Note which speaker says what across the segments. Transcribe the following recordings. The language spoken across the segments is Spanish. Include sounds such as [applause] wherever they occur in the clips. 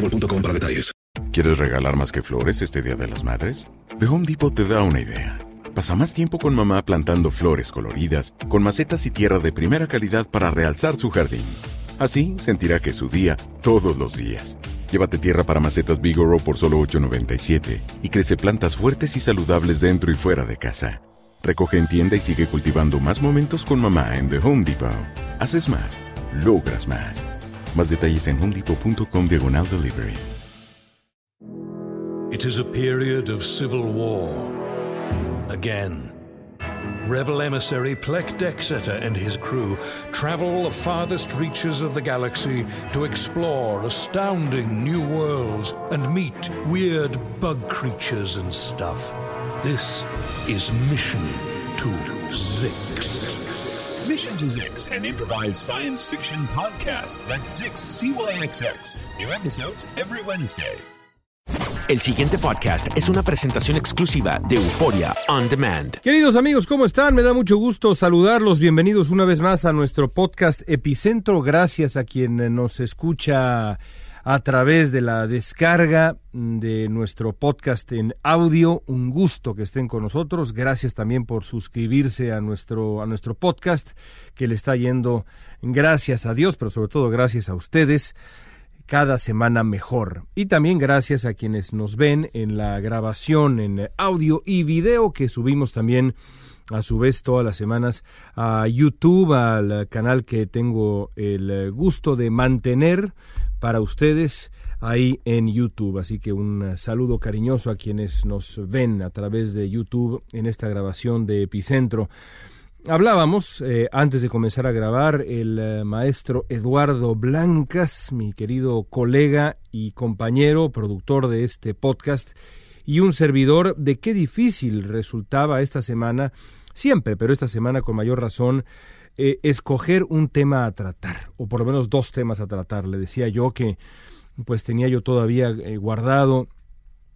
Speaker 1: detalles.
Speaker 2: ¿Quieres regalar más que flores este Día de las Madres? The Home Depot te da una idea. Pasa más tiempo con mamá plantando flores coloridas, con macetas y tierra de primera calidad para realzar su jardín. Así sentirá que es su día todos los días. Llévate tierra para macetas Bigoro por solo $8.97 y crece plantas fuertes y saludables dentro y fuera de casa. Recoge en tienda y sigue cultivando más momentos con mamá en The Home Depot. Haces más, logras más. Más detalles en homedepot.com diagonal delivery.
Speaker 3: It is a period of civil war. Again. Rebel emissary Plek Dexeter and his crew travel the farthest reaches of the galaxy to explore astounding new worlds and meet weird bug creatures and stuff. This is Mission to Zix.
Speaker 4: Zix, an improvised science fiction podcast. That's Zix, C-Y-X-X. New episodes every Wednesday.
Speaker 5: El siguiente podcast es una presentación exclusiva de Euforia On Demand.
Speaker 6: Queridos amigos, ¿cómo están? Me da mucho gusto saludarlos. Bienvenidos una vez más a nuestro podcast Epicentro. Gracias a quien nos escucha a través de la descarga de nuestro podcast en audio. Un gusto que estén con nosotros. Gracias también por suscribirse a nuestro, a nuestro podcast que le está yendo gracias a Dios, pero sobre todo gracias a ustedes cada semana mejor. Y también gracias a quienes nos ven en la grabación en audio y video que subimos también a su vez todas las semanas a YouTube, al canal que tengo el gusto de mantener para ustedes ahí en YouTube. Así que un saludo cariñoso a quienes nos ven a través de YouTube en esta grabación de Epicentro. Hablábamos, eh, antes de comenzar a grabar, el eh, maestro Eduardo Blancas, mi querido colega y compañero, productor de este podcast, y un servidor de qué difícil resultaba esta semana, siempre, pero esta semana con mayor razón, eh, escoger un tema a tratar, o por lo menos dos temas a tratar. Le decía yo que pues tenía yo todavía guardado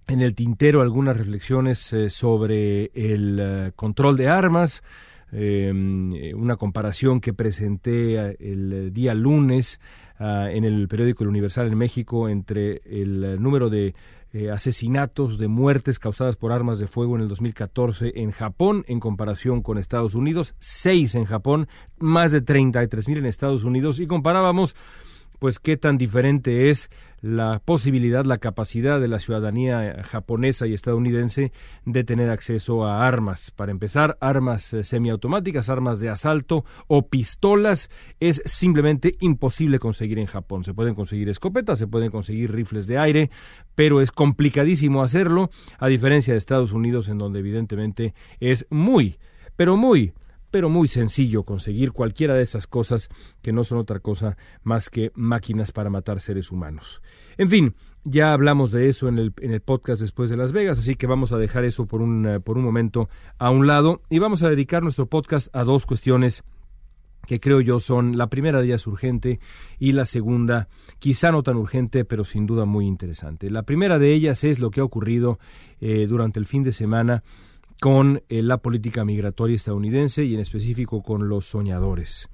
Speaker 6: en el tintero algunas reflexiones sobre el control de armas, eh, una comparación que presenté eh, el día lunes uh, en el periódico El Universal en México entre el número de eh, asesinatos, de muertes causadas por armas de fuego en el 2014 en Japón en comparación con Estados Unidos, seis en Japón, más de 33 mil en Estados Unidos. Y comparábamos pues qué tan diferente es la posibilidad, la capacidad de la ciudadanía japonesa y estadounidense de tener acceso a armas. Para empezar, armas eh, semiautomáticas, armas de asalto o pistolas es simplemente imposible conseguir en Japón. Se pueden conseguir escopetas, se pueden conseguir rifles de aire, pero es complicadísimo hacerlo, a diferencia de Estados Unidos, en donde evidentemente es muy, pero muy pero muy sencillo conseguir cualquiera de esas cosas que no son otra cosa más que máquinas para matar seres humanos. En fin, ya hablamos de eso en el, en el podcast después de Las Vegas, así que vamos a dejar eso por un, eh, por un momento a un lado y vamos a dedicar nuestro podcast a dos cuestiones que creo yo son la primera de ellas urgente y la segunda quizá no tan urgente pero sin duda muy interesante. La primera de ellas es lo que ha ocurrido eh, durante el fin de semana con eh, la política migratoria estadounidense y en específico con los soñadores.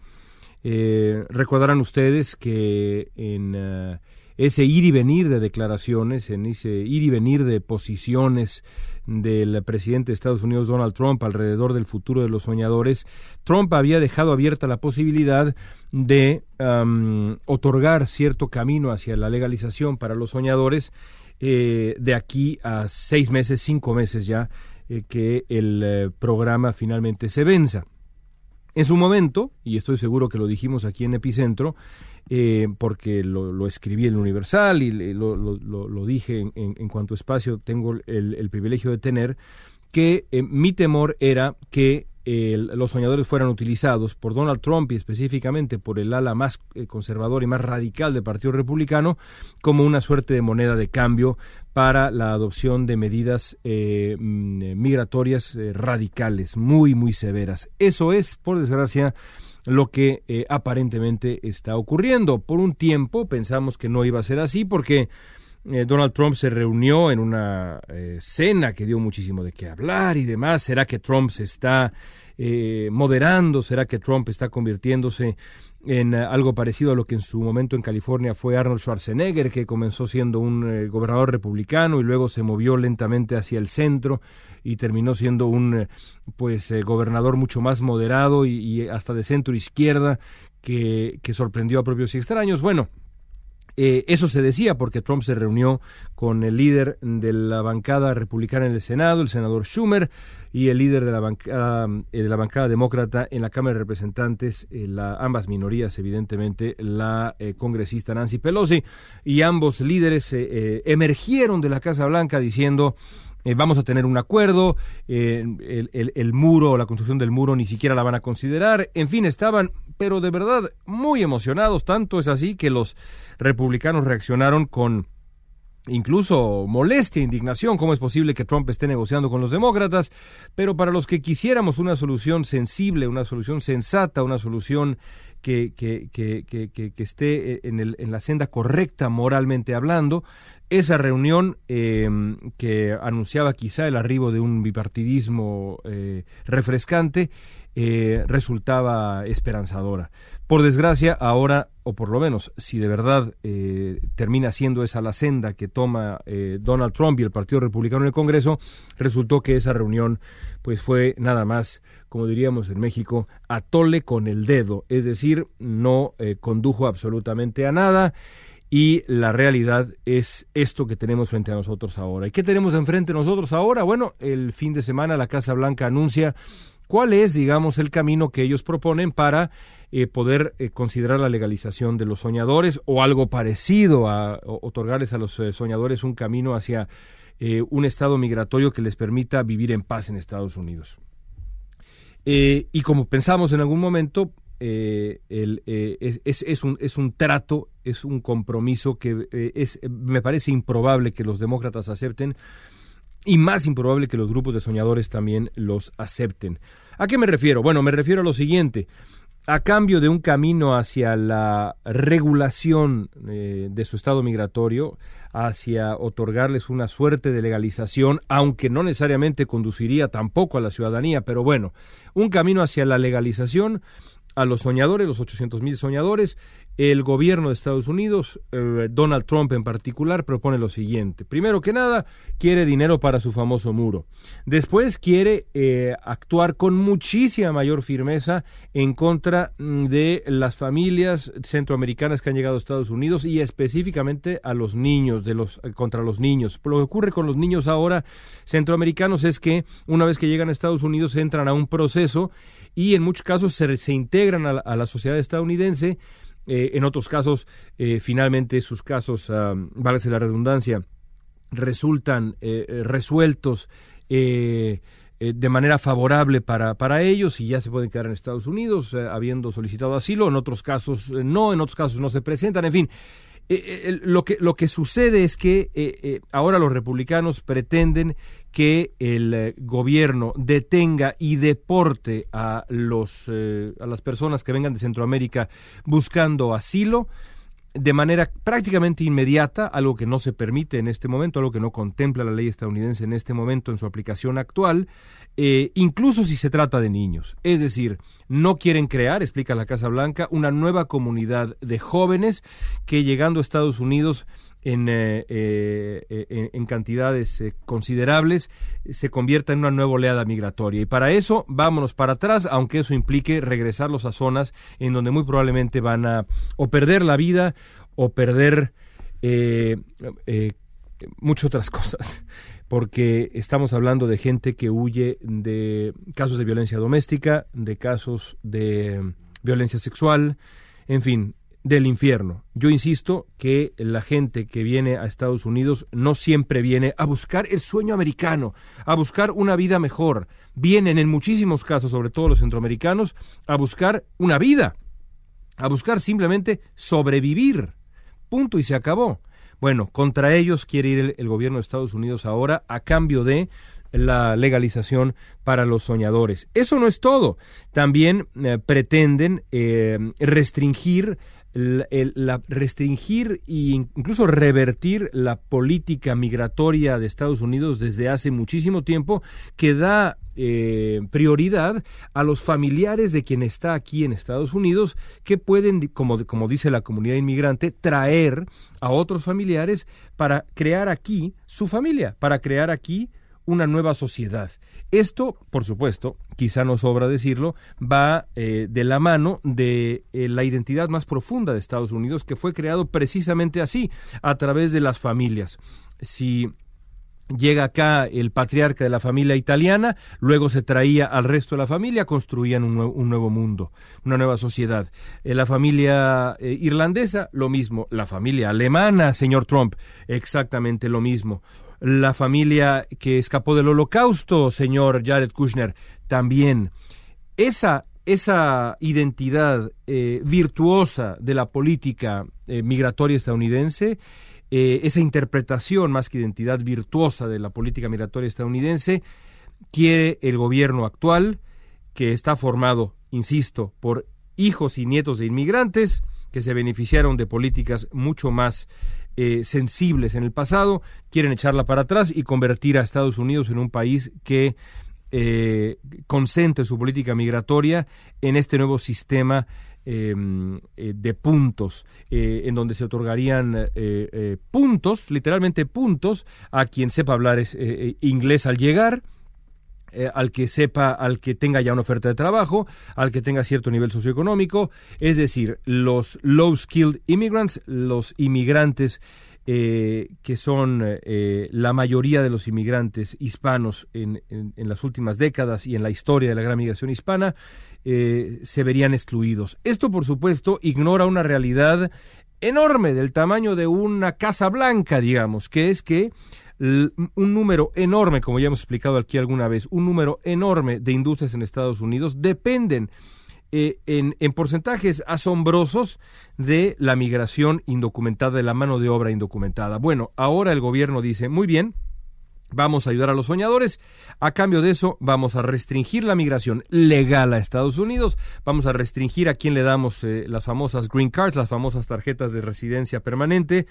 Speaker 6: Eh, recordarán ustedes que en, uh, ese ir y venir de declaraciones, en ese ir y venir de posiciones del presidente de Estados Unidos Donald Trump alrededor del futuro de los soñadores, Trump había dejado abierta la posibilidad de otorgar cierto camino hacia la legalización para los soñadores eh, de aquí a seis meses, cinco meses ya, eh, que el eh, programa finalmente se venza. En su momento, y estoy seguro que lo dijimos aquí en Epicentro, eh, porque lo, escribí en Universal y lo, dije en, cuanto espacio tengo el privilegio de tener, que mi temor era que los soñadores fueran utilizados por Donald Trump y específicamente por el ala más eh, conservador y más radical del Partido Republicano como una suerte de moneda de cambio para la adopción de medidas eh, mm, migratorias eh, radicales, muy, muy severas. Eso es, por desgracia, lo que aparentemente está ocurriendo. Por un tiempo pensamos que no iba a ser así porque Donald Trump se reunió en una cena que dio muchísimo de qué hablar y demás. ¿Será que Trump se está eh, moderando? ¿Será que Trump está convirtiéndose en eh, algo parecido a lo que en su momento en California fue Arnold Schwarzenegger, que comenzó siendo un eh, gobernador republicano y luego se movió lentamente hacia el centro y terminó siendo un pues gobernador mucho más moderado y, hasta de centro izquierda que, que sorprendió a propios y extraños? Bueno, eh, eso se decía porque Trump se reunió con el líder de la bancada republicana en el Senado, el senador Schumer, y el líder de la bancada, eh, de la bancada demócrata en la Cámara de Representantes, eh, ambas minorías, evidentemente, la congresista Nancy Pelosi, y ambos líderes emergieron de la Casa Blanca diciendo eh, vamos a tener un acuerdo, eh, el, el, muro, la construcción del muro ni siquiera la van a considerar, en fin, estaban, pero de verdad, muy emocionados, tanto es así que los republicanos reaccionaron con incluso molestia, indignación, cómo es posible que Trump esté negociando con los demócratas, pero para los que quisiéramos una solución sensible, una solución sensata, una solución que, esté en, el, en, la senda correcta moralmente hablando, esa reunión em, que anunciaba quizá el arribo de un bipartidismo eh, refrescante eh, resultaba esperanzadora. Por desgracia, ahora, o por lo menos, si de verdad eh, termina siendo esa la senda que toma Donald Trump y el Partido Republicano en el Congreso, resultó que esa reunión pues fue nada más, como diríamos en México, atole con el dedo, es decir, no condujo absolutamente a nada y la realidad es esto que tenemos frente a nosotros ahora. ¿Y qué tenemos enfrente nosotros ahora? Bueno, el fin de semana la Casa Blanca anuncia cuál es, digamos, el camino que ellos proponen para eh, poder eh, considerar la legalización de los soñadores o algo parecido a otorgarles a los eh, soñadores un camino hacia un estado migratorio que les permita vivir en paz en Estados Unidos. Y como pensamos en algún momento, eh, el, eh, es, es, un, es un trato, es un compromiso que eh, es, me parece improbable que los demócratas acepten y más improbable que los grupos de soñadores también los acepten. ¿A qué me refiero? Bueno, me refiero a lo siguiente. A cambio de un camino hacia la regulación de su estado migratorio, hacia otorgarles una suerte de legalización, aunque no necesariamente conduciría tampoco a la ciudadanía, pero bueno, un camino hacia la legalización a los soñadores, los 800 mil soñadores, el gobierno de Estados Unidos, eh, Donald Trump en particular, propone lo siguiente. Primero que nada, quiere dinero para su famoso muro. Después quiere eh, actuar con muchísima mayor firmeza en contra mm, de las familias centroamericanas que han llegado a Estados Unidos y específicamente a los niños, de los, eh, contra los niños. Lo que ocurre con los niños ahora centroamericanos es que una vez que llegan a Estados Unidos entran a un proceso y en muchos casos se, se integran a la, sociedad estadounidense, eh, en otros casos eh, finalmente sus casos, uh, válgase la redundancia, resultan eh, resueltos de manera favorable para, para ellos y ya se pueden quedar en Estados Unidos habiendo solicitado asilo, en otros casos no, en otros casos no se presentan, en fin. lo, que, lo que sucede es que ahora los republicanos pretenden que el eh, gobierno detenga y deporte a, los, eh, a las personas que vengan de Centroamérica buscando asilo de manera prácticamente inmediata, algo que no se permite en este momento, algo que no contempla la ley estadounidense en este momento en su aplicación actual, eh, incluso si se trata de niños. Es decir, no quieren crear, explica la Casa Blanca, una nueva comunidad de jóvenes que llegando a Estados Unidos en, eh, eh, en cantidades considerables se convierta en una nueva oleada migratoria. Y para eso vámonos para atrás, aunque eso implique regresarlos a zonas en donde muy probablemente van a o perder la vida o perder muchas otras cosas porque estamos hablando de gente que huye de casos de violencia doméstica, de casos de violencia sexual, en fin, del infierno. Yo insisto que la gente que viene a Estados Unidos no siempre viene a buscar el sueño americano, a buscar una vida mejor. Vienen en muchísimos casos, sobre todo los centroamericanos, a buscar una vida, a buscar simplemente sobrevivir. Punto y se acabó. Bueno, contra ellos quiere ir el, gobierno de Estados Unidos ahora a cambio de la legalización para los soñadores. Eso no es todo. También eh, pretenden eh, restringir la, restringir e incluso revertir la política migratoria de Estados Unidos desde hace muchísimo tiempo que da eh, prioridad a los familiares de quien está aquí en Estados Unidos que pueden, como, como dice la comunidad inmigrante, traer a otros familiares para crear aquí su familia, para crear aquí una nueva sociedad. Esto, por supuesto, quizá no sobra decirlo, va eh, de la mano de eh, la identidad más profunda de Estados Unidos, que fue creado precisamente así, a través de las familias. Si Llega acá el patriarca de la familia italiana, luego se traía al resto de la familia, construían un, nuevo, mundo, una nueva sociedad. Eh, la familia irlandesa, lo mismo. La familia alemana, señor Trump, exactamente lo mismo la familia que escapó del holocausto, señor Jared Kushner, también. Esa, esa identidad eh, virtuosa de la política eh, migratoria estadounidense, eh, esa interpretación más que identidad virtuosa de la política migratoria estadounidense, quiere el gobierno actual, que está formado, insisto, por hijos y nietos de inmigrantes que se beneficiaron de políticas mucho más eh, sensibles en el pasado, quieren echarla para atrás y convertir a Estados Unidos en un país que eh, concentre su política migratoria en este nuevo sistema em, eh, de puntos, en donde se otorgarían puntos, literalmente puntos, a quien sepa hablar inglés al llegar, eh, al que sepa, al que tenga ya una oferta de trabajo, al que tenga cierto nivel socioeconómico, es decir, los low skilled immigrants, los inmigrantes eh, que son eh, la mayoría de los inmigrantes hispanos en, las últimas décadas y en la historia de la gran migración hispana, se verían excluidos. Esto, por supuesto, ignora una realidad enorme del tamaño de una casa blanca, digamos, que es que un número enorme, como ya hemos explicado aquí alguna vez, un número enorme de industrias en Estados Unidos dependen eh, en, en, porcentajes asombrosos de la migración indocumentada, de la mano de obra indocumentada. Bueno, ahora el gobierno dice, muy bien, Vamos a ayudar a los soñadores. A cambio de eso, vamos a restringir la migración legal a Estados Unidos. Vamos a restringir a quien le damos eh, las famosas green cards, las famosas tarjetas de residencia permanente.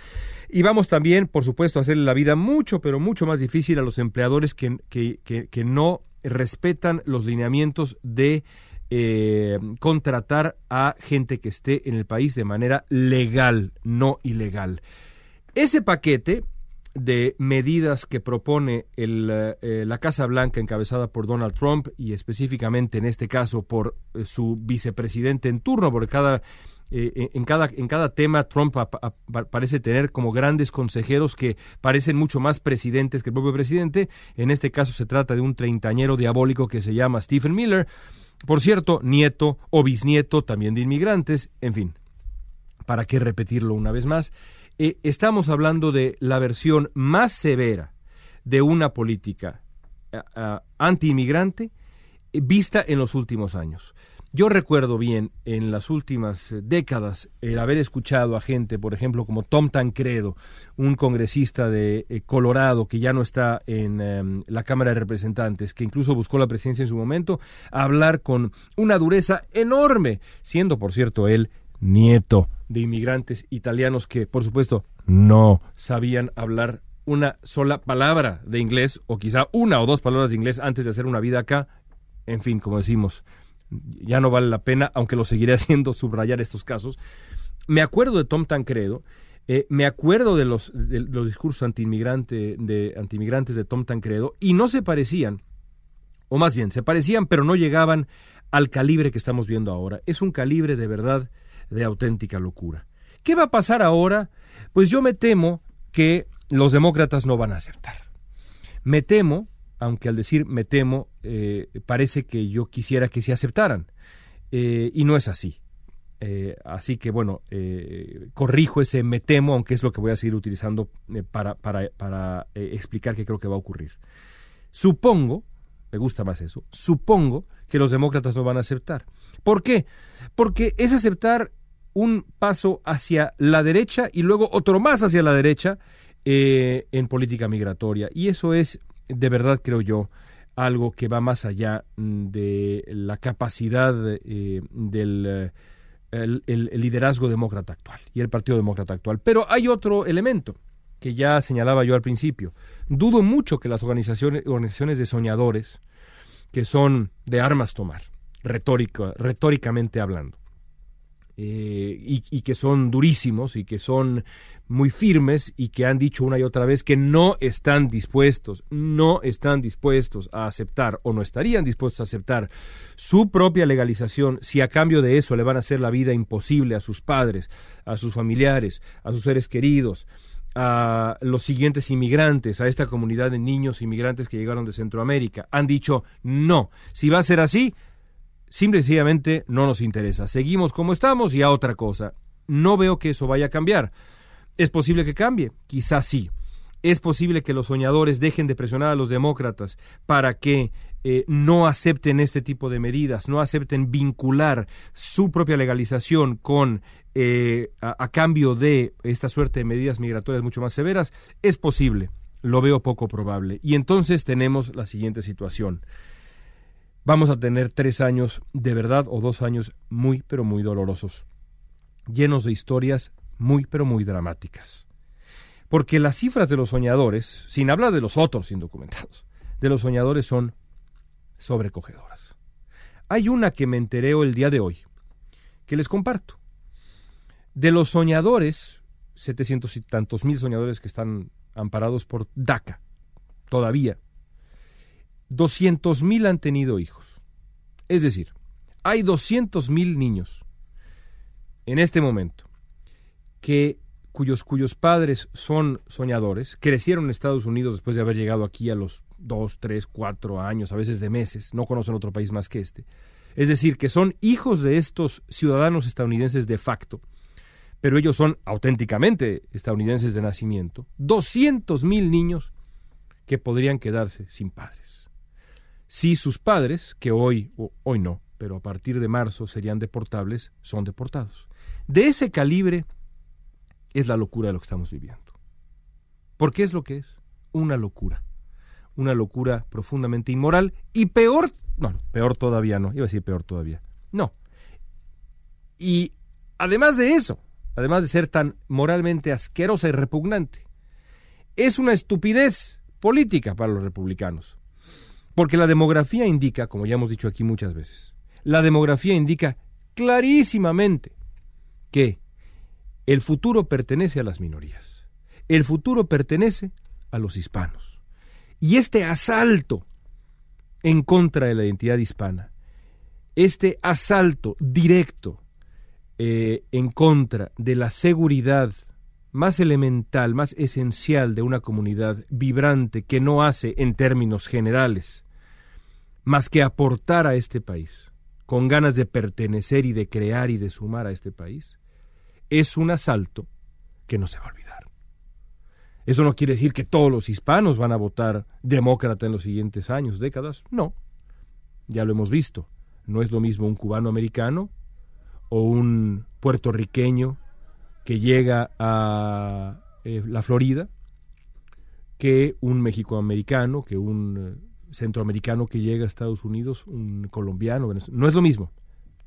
Speaker 6: Y vamos también, por supuesto, a hacerle la vida mucho, pero mucho más difícil a los empleadores que, que, no respetan los lineamientos de eh, contratar a gente que esté en el país de manera legal, no ilegal. Ese paquete de medidas que propone eh, la Casa Blanca encabezada por Donald Trump y específicamente en este caso por eh, su vicepresidente en turno, porque cada, eh, en, cada, en cada tema Trump parece tener como grandes consejeros que parecen mucho más presidentes que el propio presidente. En este caso se trata de un treintañero diabólico que se llama Stephen Miller, por cierto, nieto o bisnieto también de inmigrantes, en fin. ¿Para qué repetirlo una vez más? Eh, estamos hablando de la versión más severa de una política eh, eh, anti-inmigrante vista en los últimos años. Yo recuerdo bien en las últimas décadas el haber escuchado a gente, por ejemplo, como Tom Tancredo, un congresista de Colorado que ya no está en em, la Cámara de Representantes, que incluso buscó la presidencia en su momento, hablar con una dureza enorme, siendo, por cierto, él nieto de inmigrantes italianos que, por supuesto, no sabían hablar una sola palabra de inglés o quizá una o dos palabras de inglés antes de hacer una vida acá. En fin, como decimos, ya no vale la pena, aunque lo seguiré [laughs] haciendo, subrayar estos casos. Me acuerdo de Tom Tancredo, eh, me acuerdo de los, de los discursos anti-inmigrante, de, anti-inmigrantes de Tom Tancredo y no se parecían, o más bien, se parecían, pero no llegaban al calibre que estamos viendo ahora. Es un calibre de verdad de auténtica locura. ¿Qué va a pasar ahora? Pues yo me temo que los demócratas no van a aceptar. Me temo, aunque al decir me temo, eh, parece que yo quisiera que se aceptaran. Eh, y no es así. Eh, así que bueno, corrijo ese me temo, aunque es lo que voy a seguir utilizando para, para, para explicar qué creo que va a ocurrir. Supongo, me gusta más eso, supongo que los demócratas no van a aceptar. ¿Por qué? Porque es aceptar un paso hacia la derecha y luego otro más hacia la derecha eh, en política migratoria. Y eso es, de verdad creo yo, algo que va más allá mm, de la capacidad eh, del eh, liderazgo demócrata actual y el Partido Demócrata actual. Pero hay otro elemento que ya señalaba yo al principio. Dudo mucho que las organizaciones de soñadores, que son de armas tomar, retórica, retóricamente hablando, eh, y, que son durísimos y que son muy firmes y que han dicho una y otra vez que no están dispuestos, no están dispuestos a aceptar o no estarían dispuestos a aceptar su propia legalización si a cambio de eso le van a hacer la vida imposible a sus padres, a sus familiares, a sus seres queridos, a los siguientes inmigrantes, a esta comunidad de niños inmigrantes que llegaron de Centroamérica. Han dicho no, si va a ser así, simple y sencillamente no nos interesa. Seguimos como estamos y a otra cosa. No veo que eso vaya a cambiar. ¿Es posible que cambie? Quizás sí. Es posible que los soñadores dejen de presionar a los demócratas para que eh, no acepten este tipo de medidas, no acepten vincular su propia legalización con eh, a, cambio de esta suerte de medidas migratorias mucho más severas. Es posible, lo veo poco probable. Y entonces tenemos la siguiente situación vamos a tener tres años de verdad o dos años muy pero muy dolorosos, llenos de historias muy pero muy dramáticas. Porque las cifras de los soñadores, sin hablar de los otros indocumentados, de los soñadores son sobrecogedoras. Hay una que me enteré el día de hoy, que les comparto. De los soñadores, setecientos y tantos mil soñadores que están amparados por DACA, todavía 200 mil han tenido hijos. Es decir, hay 200 mil niños en este momento que cuyos, cuyos padres son soñadores, crecieron en Estados Unidos después de haber llegado aquí a los 2, 3, 4 años, a veces de meses, no conocen otro país más que este. Es decir, que son hijos de estos ciudadanos estadounidenses de facto, pero ellos son auténticamente estadounidenses de nacimiento. 200 mil niños que podrían quedarse sin padres si sus padres, que hoy, hoy no, pero a partir de marzo serían deportables, son deportados. De ese calibre es la locura de lo que estamos viviendo. ¿Por qué es lo que es? Una locura. Una locura profundamente inmoral y peor, no, peor todavía no, iba a decir peor todavía. No. Y además de eso, además de ser tan moralmente asquerosa y repugnante, es una estupidez política para los republicanos. Porque la demografía indica, como ya hemos dicho aquí muchas veces, la demografía indica clarísimamente que el futuro pertenece a las minorías. El futuro pertenece a los hispanos. Y este asalto en contra de la identidad hispana, este asalto directo eh, en contra de la seguridad más elemental, más esencial de una comunidad vibrante que no hace en términos generales más que aportar a este país, con ganas de pertenecer y de crear y de sumar a este país, es un asalto que no se va a olvidar. Eso no quiere decir que todos los hispanos van a votar demócrata en los siguientes años, décadas. No, ya lo hemos visto. No es lo mismo un cubano americano o un puertorriqueño que llega a eh, la Florida que un mexicoamericano, que un eh, centroamericano que llega a Estados Unidos, un colombiano, no es lo mismo.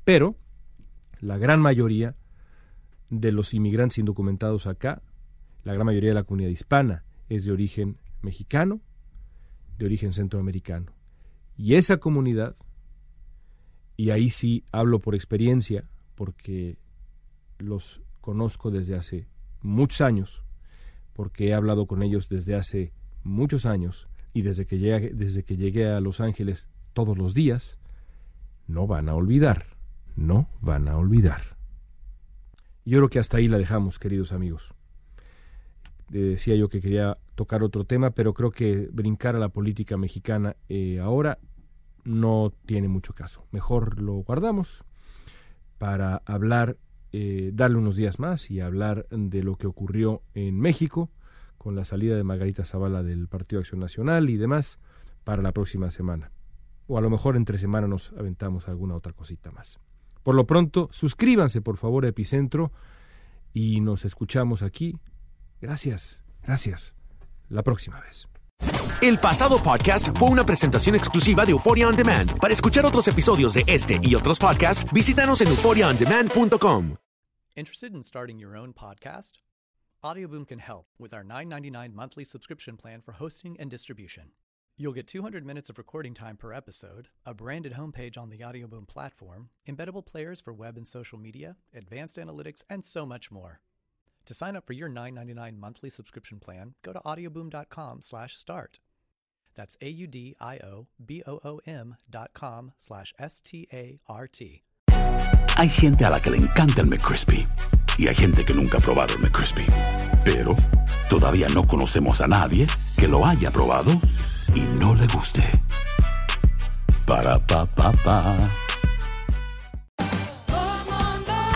Speaker 6: Pero la gran mayoría de los inmigrantes indocumentados acá, la gran mayoría de la comunidad hispana es de origen mexicano, de origen centroamericano. Y esa comunidad, y ahí sí hablo por experiencia, porque los conozco desde hace muchos años, porque he hablado con ellos desde hace muchos años y desde que llegué, desde que llegué a Los Ángeles todos los días, no van a olvidar, no van a olvidar. Yo creo que hasta ahí la dejamos, queridos amigos. Decía yo que quería tocar otro tema, pero creo que brincar a la política mexicana eh, ahora no tiene mucho caso. Mejor lo guardamos para hablar, eh, darle unos días más y hablar de lo que ocurrió en México con la salida de Margarita Zavala del Partido Acción Nacional y demás para la próxima semana. O a lo mejor entre semana nos aventamos alguna otra cosita más. Por lo pronto, suscríbanse por favor a Epicentro y nos escuchamos aquí. Gracias, gracias. La próxima vez.
Speaker 5: El pasado podcast fue una presentación exclusiva de Euphoria On Demand. Para escuchar otros episodios de este y otros podcasts, visítanos en euphoriaondemand.com.
Speaker 7: Interested in starting your own podcast? Audioboom can help with our $9.99 monthly subscription plan for hosting and distribution. You'll get 200 minutes of recording time per episode, a branded homepage on the Audioboom platform, embeddable players for web and social media, advanced analytics, and so much more. To sign up for your $9.99 monthly subscription plan, go to audioboom.com slash start. That's A-U-D-I-O-B-O-O-M dot com slash S-T-A-R-T.
Speaker 8: Hay gente a la que le encanta el McCrispy y hay gente que nunca ha probado el McCrispy. Pero todavía no conocemos a nadie que lo haya probado y no le guste. Para pa pa pa.